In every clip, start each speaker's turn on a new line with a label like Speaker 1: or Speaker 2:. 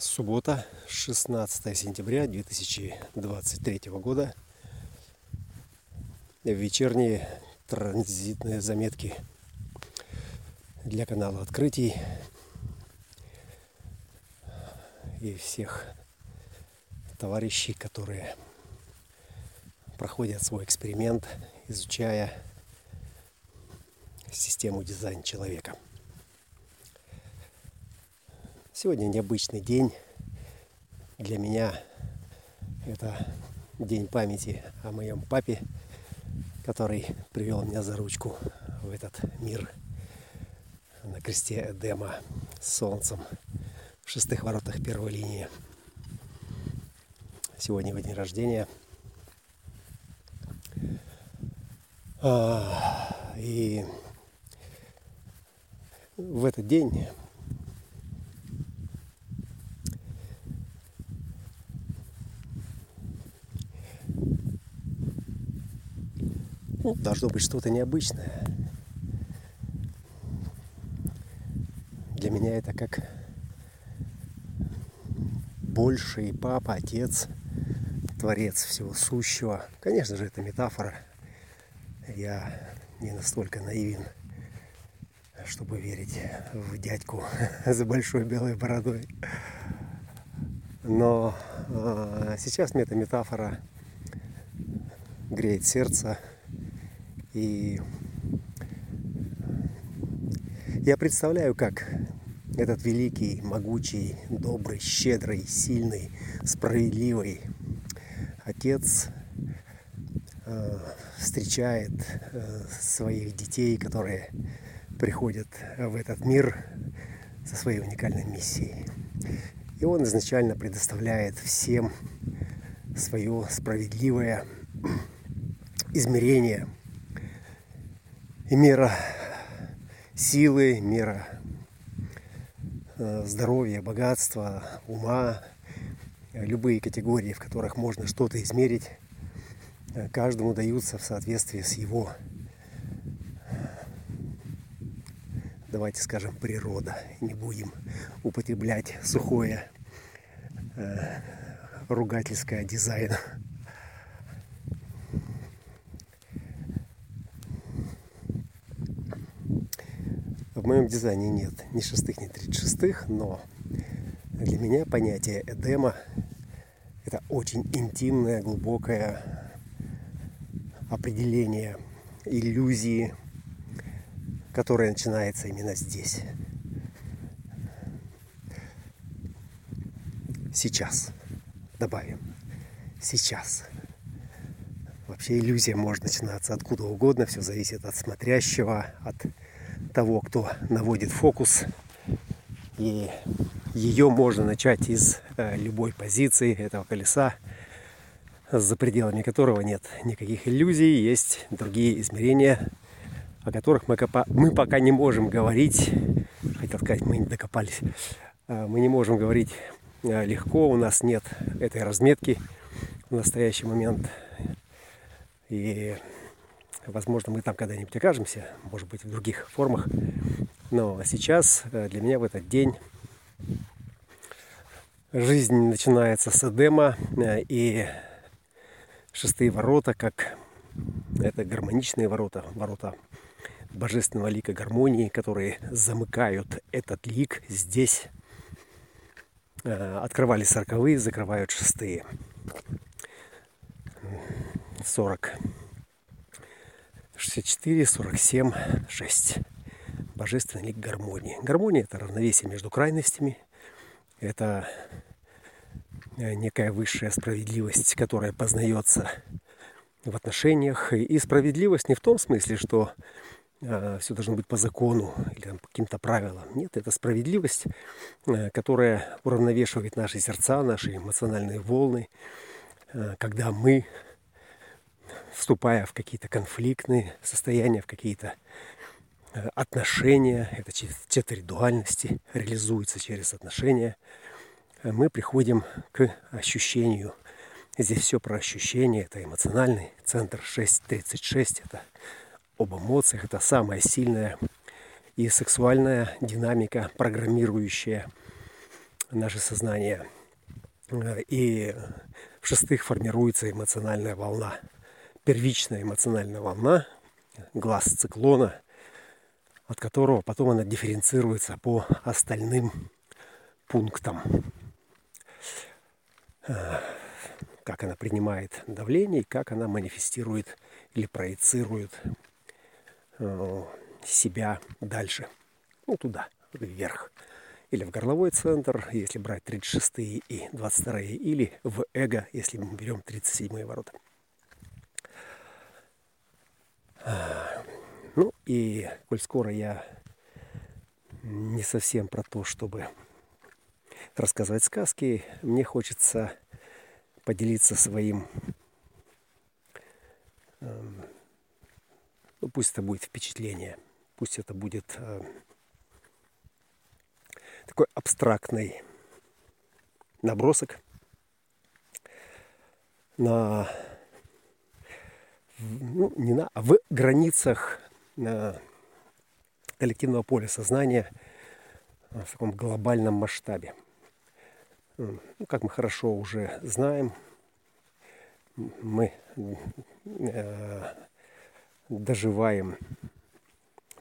Speaker 1: Суббота, 16 сентября 2023 года. Вечерние транзитные заметки для канала открытий и всех товарищей, которые проходят свой эксперимент, изучая систему дизайна человека. Сегодня необычный день. Для меня это день памяти о моем папе, который привел меня за ручку в этот мир на кресте Эдема с солнцем в шестых воротах первой линии. Сегодня его день рождения. А, и в этот день должно быть что-то необычное. Для меня это как больший папа, отец, творец всего сущего. Конечно же, это метафора. Я не настолько наивен, чтобы верить в дядьку за большой белой бородой. Но э, сейчас мне эта метафора греет сердце, и я представляю, как этот великий, могучий, добрый, щедрый, сильный, справедливый отец э, встречает э, своих детей, которые приходят в этот мир со своей уникальной миссией. И он изначально предоставляет всем свое справедливое измерение – мера силы, мера э, здоровья, богатства, ума, любые категории, в которых можно что-то измерить, э, каждому даются в соответствии с его, давайте скажем, природа. Не будем употреблять сухое э, ругательское дизайн. В моем дизайне нет ни шестых, ни тридцать шестых, но для меня понятие Эдема – это очень интимное, глубокое определение иллюзии, которая начинается именно здесь. Сейчас. Добавим. Сейчас. Вообще иллюзия может начинаться откуда угодно, все зависит от смотрящего, от того, кто наводит фокус. И ее можно начать из э, любой позиции этого колеса, за пределами которого нет никаких иллюзий, есть другие измерения, о которых мы, копа... мы пока не можем говорить. Хотел сказать, мы не докопались. А, мы не можем говорить э, легко, у нас нет этой разметки в настоящий момент. И Возможно, мы там когда-нибудь окажемся, может быть, в других формах. Но сейчас э, для меня в этот день жизнь начинается с Эдема э, и шестые ворота, как это гармоничные ворота, ворота божественного лика гармонии, которые замыкают этот лик здесь. Э, открывали сороковые, закрывают шестые. 40 64, 47, 6. Божественный лик гармонии. Гармония – это равновесие между крайностями. Это э, некая высшая справедливость, которая познается в отношениях. И справедливость не в том смысле, что э, все должно быть по закону или там, по каким-то правилам. Нет, это справедливость, э, которая уравновешивает наши сердца, наши эмоциональные волны, э, когда мы вступая в какие-то конфликтные состояния, в какие-то э, отношения, это четыре дуальности реализуется через отношения, э, мы приходим к ощущению. Здесь все про ощущения, это эмоциональный центр 6.36, это об эмоциях, это самая сильная и сексуальная динамика, программирующая наше сознание. И в-шестых, формируется эмоциональная волна, первичная эмоциональная волна, глаз циклона, от которого потом она дифференцируется по остальным пунктам. Как она принимает давление как она манифестирует или проецирует э, себя дальше, ну туда, вверх или в горловой центр, если брать 36 и 22, или в эго, если мы берем 37 ворота. А, ну и коль скоро я не совсем про то, чтобы рассказывать сказки, мне хочется поделиться своим, эм, ну пусть это будет впечатление, пусть это будет э, такой абстрактный набросок на ну, не на, а в границах на коллективного поля сознания в таком глобальном масштабе. Ну, как мы хорошо уже знаем, мы э, доживаем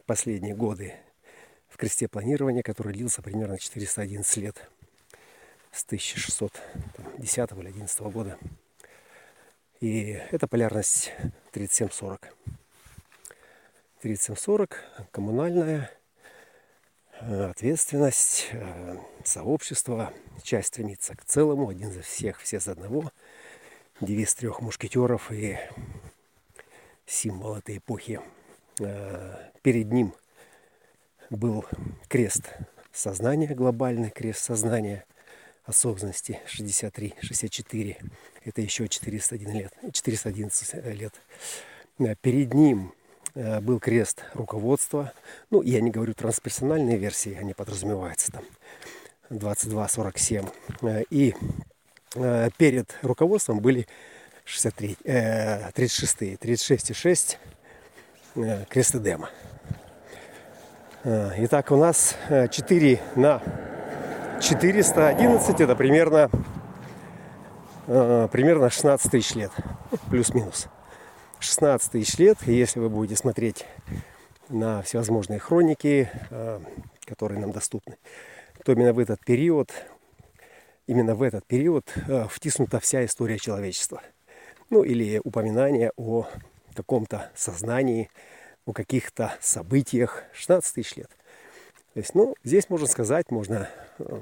Speaker 1: последние годы кресте планирования, который длился примерно 411 лет с 1610 или 11 года. И это полярность 3740. 3740 коммунальная э, ответственность, э, сообщество, часть стремится к целому, один за всех, все за одного. Девиз трех мушкетеров и символ этой эпохи. Э, перед ним – был крест сознания, глобальный крест сознания осознанности 63-64. Это еще 401 лет, 411 лет. Перед ним э, был крест руководства. Ну, я не говорю трансперсональные версии, они подразумеваются там 22-47. Э, и э, перед руководством были 63, 36, 36 и 6 крест Эдема. Э, итак, у нас 4 э, на 411, это примерно, э, примерно 16 тысяч лет, плюс-минус. 16 тысяч лет, и если вы будете смотреть на всевозможные хроники, которые нам доступны, то именно в этот период, именно в этот период втиснута вся история человечества. Ну или упоминание о каком-то сознании, о каких-то событиях 16 тысяч лет. То есть, ну, здесь можно сказать, можно э,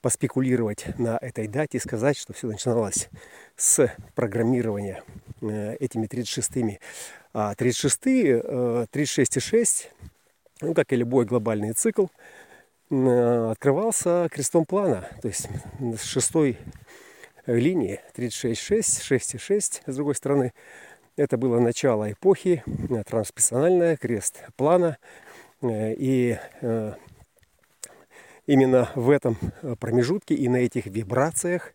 Speaker 1: поспекулировать на этой дате и сказать, что все начиналось с программирования э, этими 36-ми. А 36 э, 36,6, ну, как и любой глобальный цикл, э, открывался крестом плана, то есть с шестой линии 36,6, 6,6 с другой стороны, это было начало эпохи, э, трансперсональная, крест плана. Э, и э, именно в этом промежутке и на этих вибрациях,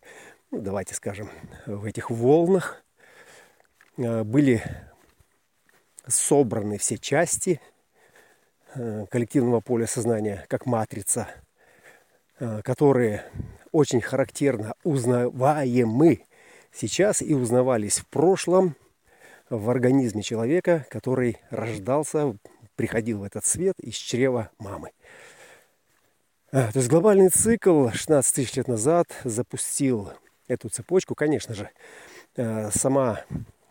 Speaker 1: ну, давайте скажем, в этих волнах были собраны все части коллективного поля сознания, как матрица, которые очень характерно узнаваемы сейчас и узнавались в прошлом – в организме человека, который рождался, приходил в этот свет из чрева мамы. А, то есть глобальный цикл 16 тысяч лет назад запустил эту цепочку. Конечно же, э, сама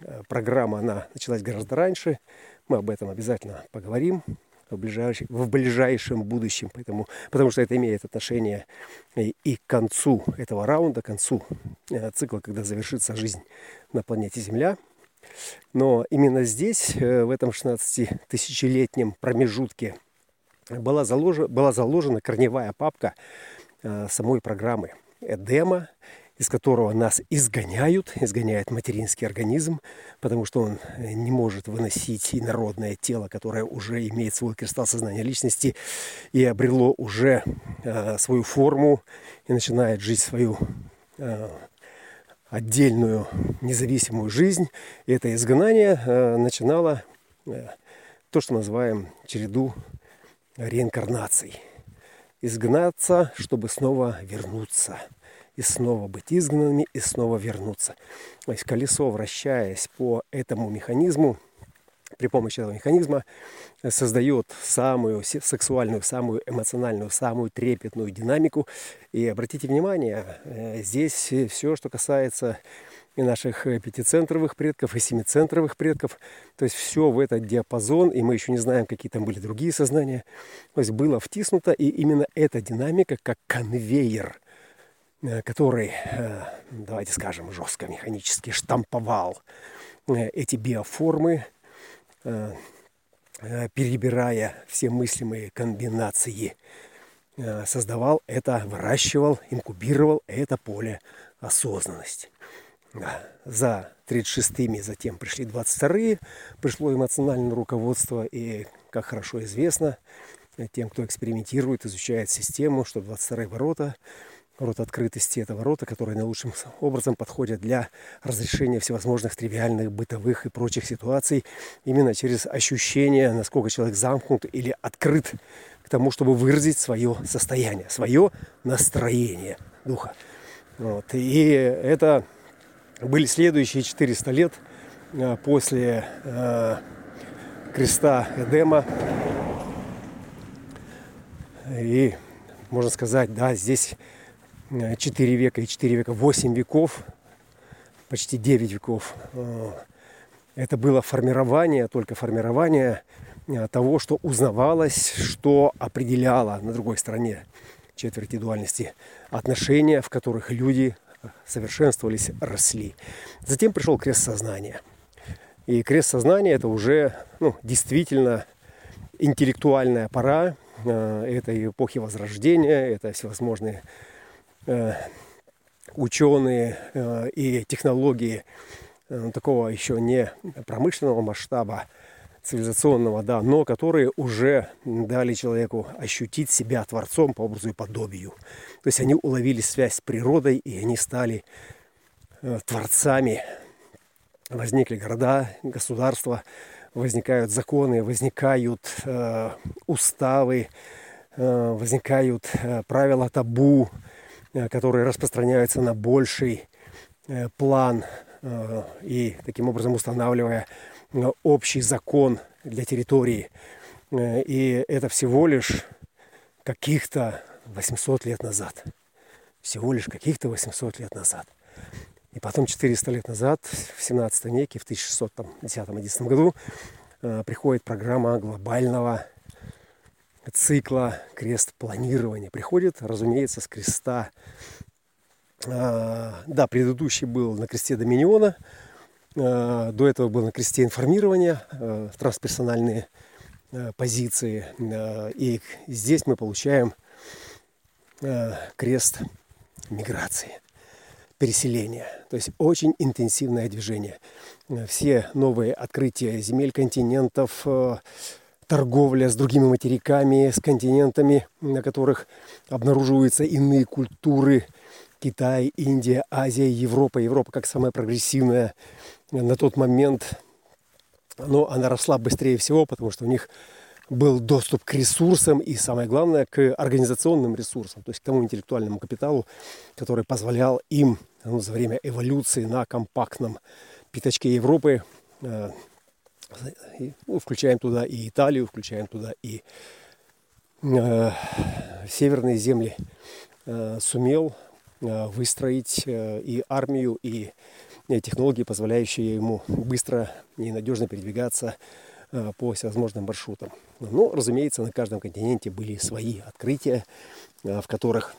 Speaker 1: э, программа, она началась гораздо раньше. Мы об этом обязательно поговорим в ближайшем, в ближайшем будущем, поэтому, потому что это имеет отношение и, и к концу этого раунда, к концу э, цикла, когда завершится жизнь на планете Земля – но именно здесь, э, в этом 16-тысячелетнем промежутке, была заложена, была заложена корневая папка э, самой программы Эдема, из которого нас изгоняют, изгоняет материнский организм, потому что он э, не может выносить инородное тело, которое уже имеет свой кристалл сознания личности и обрело уже э, свою форму и начинает жить свою э, отдельную независимую жизнь. И это изгнание э, начинало э, то, что называем череду реинкарнаций. изгнаться, чтобы снова вернуться. И снова быть изгнанными, и снова вернуться. То есть колесо, вращаясь по этому механизму, при помощи этого механизма создает самую сексуальную, самую эмоциональную, самую трепетную динамику. И обратите внимание, э, здесь все, что касается и наших пятицентровых предков, и семицентровых предков. То есть все в этот диапазон, и мы еще не знаем, какие там были другие сознания. То есть было втиснуто, и именно эта динамика, как конвейер, э, который, э, давайте скажем, жестко механически штамповал эти биоформы, Э, э, перебирая все мыслимые комбинации, э, создавал это, выращивал, инкубировал это поле осознанности. За 36-ми затем пришли 22-е, пришло эмоциональное руководство, и, как хорошо известно, тем, кто экспериментирует, изучает систему, что 22-е ворота Ворота открытости – это ворота, которые наилучшим образом подходят для разрешения всевозможных тривиальных, бытовых и прочих ситуаций именно через ощущение, насколько человек замкнут или открыт к тому, чтобы выразить свое состояние, свое настроение духа. Вот. И это были следующие 400 лет э, после э, креста Эдема. И можно сказать, да, здесь 4 века и 4 века, 8 веков, почти 9 веков. Э, это было формирование, только формирование э, того, что узнавалось, что определяло на другой стороне четверти дуальности отношения, в которых люди совершенствовались, росли. Затем пришел крест сознания. И крест сознания это уже ну, действительно интеллектуальная пора э, этой эпохи Возрождения, это всевозможные Э, ученые э, и технологии э, такого еще не промышленного масштаба, цивилизационного, да, но которые уже дали человеку ощутить себя творцом по образу и подобию. То есть они уловили связь с природой, и они стали творцами. Возникли города, государства, возникают законы, возникают э, уставы, э, возникают э, правила табу, Э, которые распространяются на больший э, план э, и таким образом устанавливая общий закон для территории. И это всего лишь каких-то 800 лет назад. Всего лишь каких-то 800 лет назад. И потом 400 лет назад, в 17 веке, в 1610-11 году, приходит программа глобального цикла крест планирования приходит, разумеется, с креста. А, да, предыдущий был на кресте Доминиона, а, до этого был на кресте информирования, а, трансперсональные позиции. И здесь мы получаем крест миграции, переселения. То есть очень интенсивное движение. Все новые открытия земель, континентов, торговля с другими материками, с континентами, на которых обнаруживаются иные культуры. Китай, Индия, Азия, Европа. Европа как самая прогрессивная на тот момент. Но она росла быстрее всего, потому что у них был доступ к ресурсам и, самое главное, к организационным ресурсам, то есть к тому интеллектуальному капиталу, который позволял им ну, за время эволюции на компактном пятачке Европы э, ну, включаем туда и Италию, включаем туда и э, северные земли, э, сумел э, выстроить э, и армию, и э, технологии, позволяющие ему быстро и надежно передвигаться э, по всевозможным маршрутам. Ну, разумеется, на каждом континенте были свои открытия, э, в которых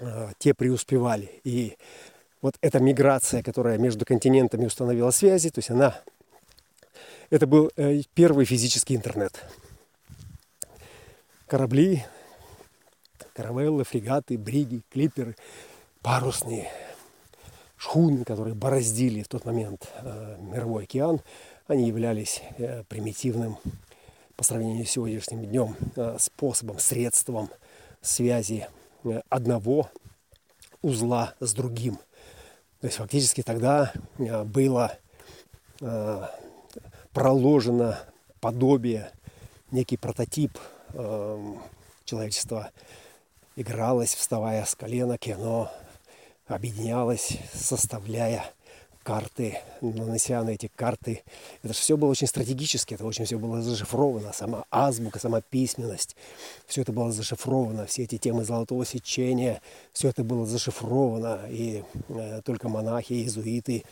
Speaker 1: э, те преуспевали. И вот эта миграция, которая между континентами установила связи, то есть она это был э, первый физический интернет. Корабли, каравеллы, фрегаты, бриги, клиперы, парусные шхуны, которые бороздили в тот момент э, мировой океан, они являлись э, примитивным по сравнению с сегодняшним днем способом, средством связи одного узла с другим. То есть фактически тогда было проложено подобие, некий прототип э, человечество игралось, вставая с коленок, и оно объединялось, составляя карты, нанося на эти карты. Это же все было очень стратегически, это очень все было зашифровано, сама азбука, сама письменность, все это было зашифровано, все эти темы золотого сечения, все это было зашифровано, и э, только монахи, иезуиты,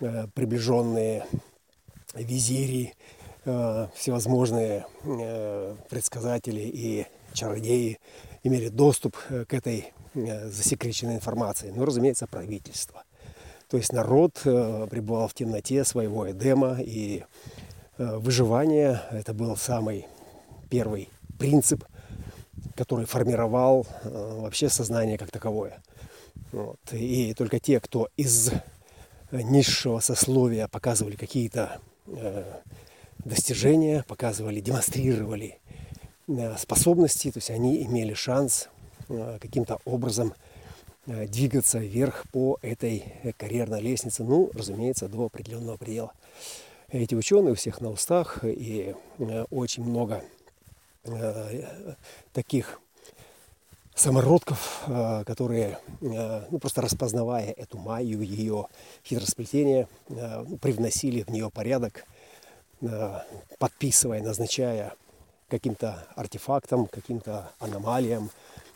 Speaker 1: э, приближенные визири, э, всевозможные э, предсказатели и чародеи имели доступ э, к этой засекреченной информации. Ну, разумеется, правительство – то есть народ пребывал в темноте своего Эдема, и выживание – это был самый первый принцип, который формировал вообще сознание как таковое. Вот. И только те, кто из низшего сословия показывали какие-то достижения, показывали, демонстрировали способности, то есть они имели шанс каким-то образом Э, двигаться вверх по этой э, карьерной лестнице, ну, разумеется, до определенного предела. Эти ученые у всех на устах, и э, очень много таких самородков, которые, ну, просто распознавая эту майю, ее хитросплетение, ну, привносили в нее порядок, подписывая, назначая каким-то артефактам, каким-то аномалиям,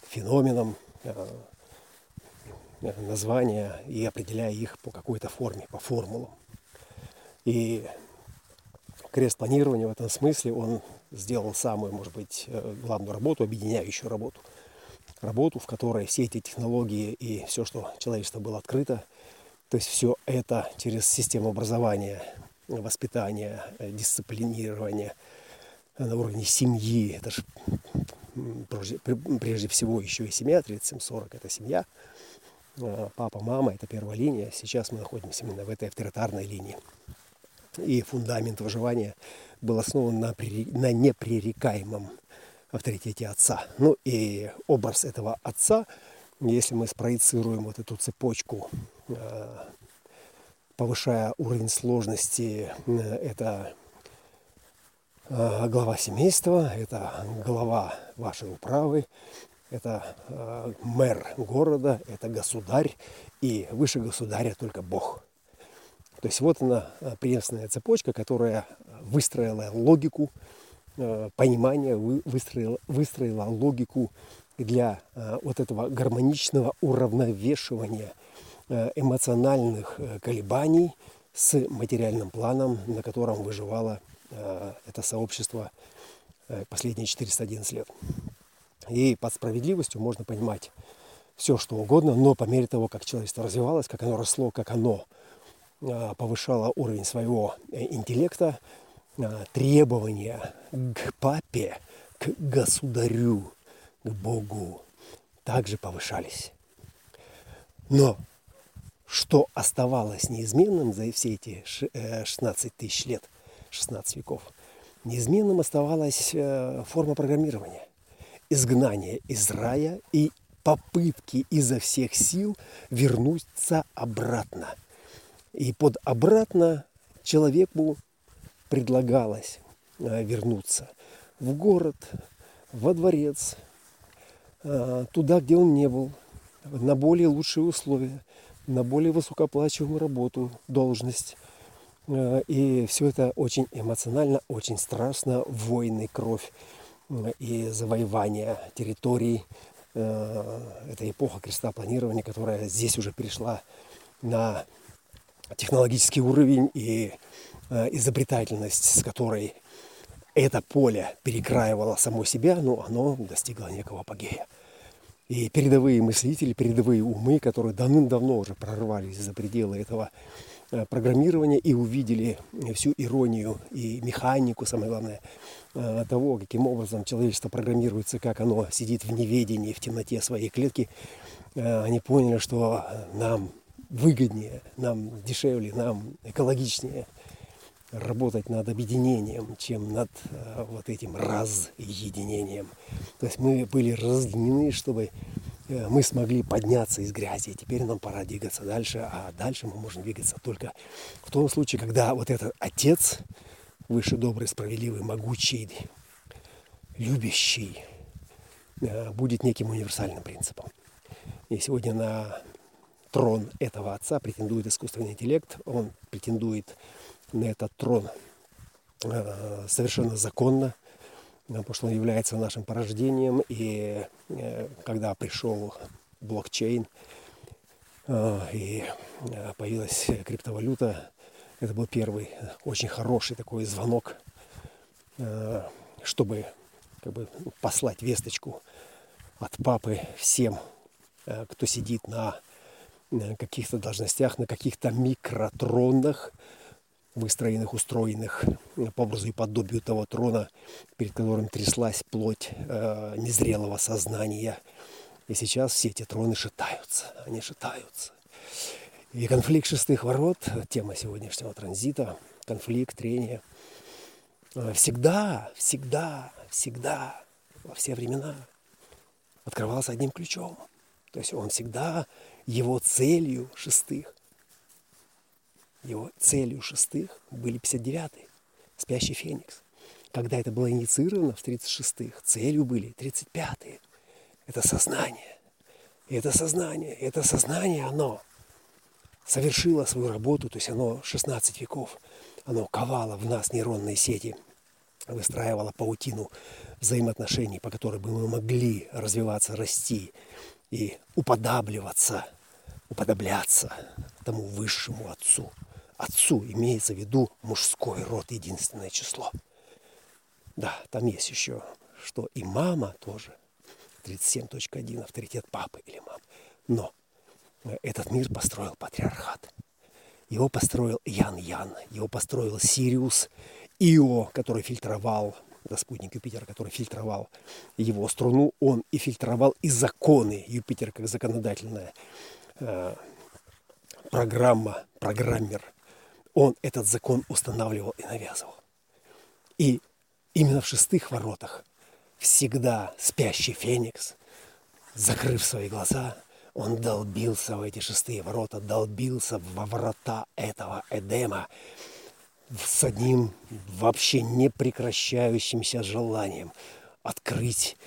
Speaker 1: феноменам, названия и определяя их по какой-то форме, по формулам. И крест планирования в этом смысле, он сделал самую, может быть, э, главную работу, объединяющую работу. Работу, в которой все эти технологии и все, что человечество было открыто, то есть все это через систему образования, воспитания, э, дисциплинирования на уровне семьи, это же прежде всего еще и семья, 37-40 это семья, Э, папа, мама, это первая линия. Сейчас мы находимся именно в этой авторитарной линии. И фундамент выживания был основан на, на непререкаемом авторитете отца. Ну и образ этого отца, если мы спроецируем вот эту цепочку, э, повышая уровень сложности, э, это глава семейства, это глава вашей управы, это э, мэр города, это государь, и выше государя только Бог. То есть вот она э, преемственная цепочка, которая выстроила логику э, понимания, выстроила, выстроила логику для э, вот этого гармоничного уравновешивания э, эмоциональных колебаний с материальным планом, на котором выживало это сообщество последние 411 лет. И под справедливостью можно понимать все, что угодно, но по мере того, как человечество развивалось, как оно росло, как оно повышало уровень своего интеллекта, требования к папе, к государю, к Богу также повышались. Но что оставалось неизменным за все эти 16 э, тысяч лет, 16 веков, неизменным оставалась э, форма программирования изгнание из рая и попытки изо всех сил вернуться обратно. И под обратно человеку предлагалось э, вернуться в город, во дворец, э, туда, где он не был, на более лучшие условия, на более высокооплачиваемую работу, должность. Э, и все это очень эмоционально, очень страшно, войны, кровь и завоевания территорий. Это эпоха креста планирования, которая здесь уже перешла на технологический уровень и изобретательность, с которой это поле перекраивало само себя, но оно достигло некого апогея. И передовые мыслители, передовые умы, которые давным-давно уже прорвались за пределы этого Э, программирования и увидели всю иронию и механику, самое главное, э, того, каким образом человечество программируется, как оно сидит в неведении, в темноте своей клетки, э, они поняли, что нам выгоднее, нам дешевле, нам экологичнее работать над объединением, чем над вот этим разъединением. То есть мы были разъединены, чтобы Э, мы смогли подняться из грязи, и теперь нам пора двигаться дальше, а дальше мы можем двигаться только в том случае, когда вот этот Отец, выше добрый, справедливый, могучий, любящий, э, будет неким универсальным принципом. И сегодня на трон этого отца претендует искусственный интеллект, он претендует на этот трон э, совершенно законно, потому что он является нашим порождением. И когда пришел блокчейн и появилась криптовалюта, это был первый очень хороший такой звонок, чтобы как бы послать весточку от папы всем, э, кто сидит на каких-то должностях, на каких-то микротронах, выстроенных, устроенных по образу и подобию того трона, перед которым тряслась плоть э, незрелого сознания. И сейчас все эти троны шатаются, они шатаются. И конфликт шестых ворот, тема сегодняшнего транзита, конфликт, трение, э, всегда, всегда всегда, во все времена, открывался одним ключом. То есть он всегда его целью шестых, его целью шестых были 59-е, спящий феникс. Когда это было инициировано в 36-х, целью были 35-е. Это сознание. И это сознание, это сознание, оно совершило свою работу, то есть оно 16 веков, оно ковало в нас нейронные сети – выстраивала паутину взаимоотношений, по которой бы мы могли развиваться, расти и уподабливаться, уподобляться тому высшему отцу. Отцу имеется в виду мужской род, единственное число. Да, там есть еще, что и мама тоже, 37.1, авторитет папы или мамы. Но этот мир построил патриархат. Его построил Ян Ян, его построил Сириус, Ио, который фильтровал, это спутник Юпитера, который фильтровал его струну, он и фильтровал и законы Юпитера как законодательная э, программа, программер. Он этот закон устанавливал и навязывал. И именно в шестых воротах всегда спящий Феникс, закрыв свои глаза, он долбился в эти шестые ворота, долбился во врата этого Эдема, с одним вообще непрекращающимся желанием открыть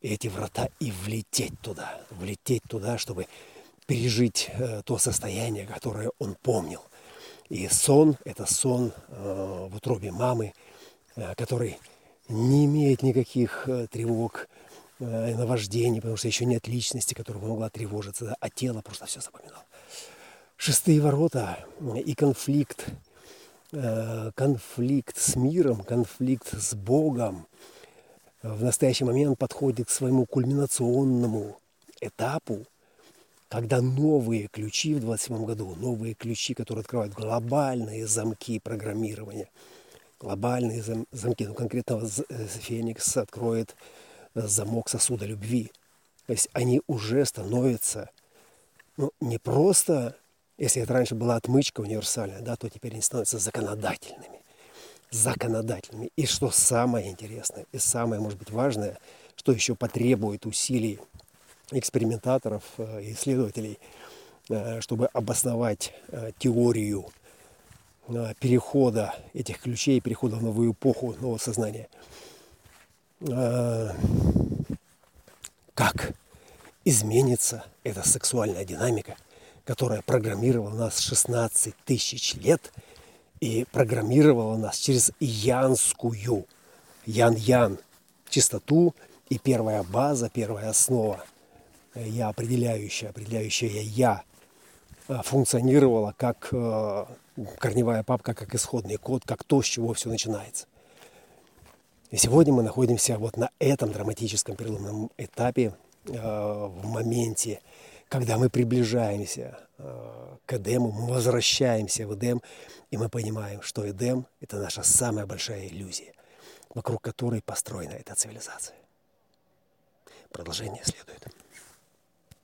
Speaker 1: эти врата и влететь туда, влететь туда, чтобы пережить э, то состояние, которое он помнил. И сон – это сон э, в утробе мамы, э, который не имеет никаких э, тревог, наваждений, потому что еще нет личности, которая могла тревожиться, а тело просто все запоминало. Шестые ворота и конфликт – конфликт с миром, конфликт с Богом в настоящий момент подходит к своему кульминационному этапу, когда новые ключи в 27 году, новые ключи, которые открывают глобальные замки программирования, глобальные замки, ну конкретно э, Феникс откроет замок сосуда любви. То есть они уже становятся ну, не просто если это раньше была отмычка универсальная, да, то теперь они становятся законодательными. Законодательными. И что самое интересное, и самое, может быть, важное, что еще потребует усилий экспериментаторов, э, исследователей, э, чтобы обосновать э, теорию перехода этих ключей, перехода в новую эпоху нового сознания. Как изменится эта сексуальная динамика – которая программировала нас 16 тысяч лет и программировала нас через янскую, ян-ян, чистоту и первая база, первая основа, я определяющая, определяющая я, а, функционировала как э, корневая папка, как исходный код, как то, с чего все начинается. И сегодня мы находимся вот на этом драматическом переломном этапе, э, в моменте, когда мы приближаемся э, к Эдему, мы возвращаемся в Эдем, и мы понимаем, что Эдем – это наша самая большая иллюзия, вокруг которой построена эта цивилизация. Продолжение следует.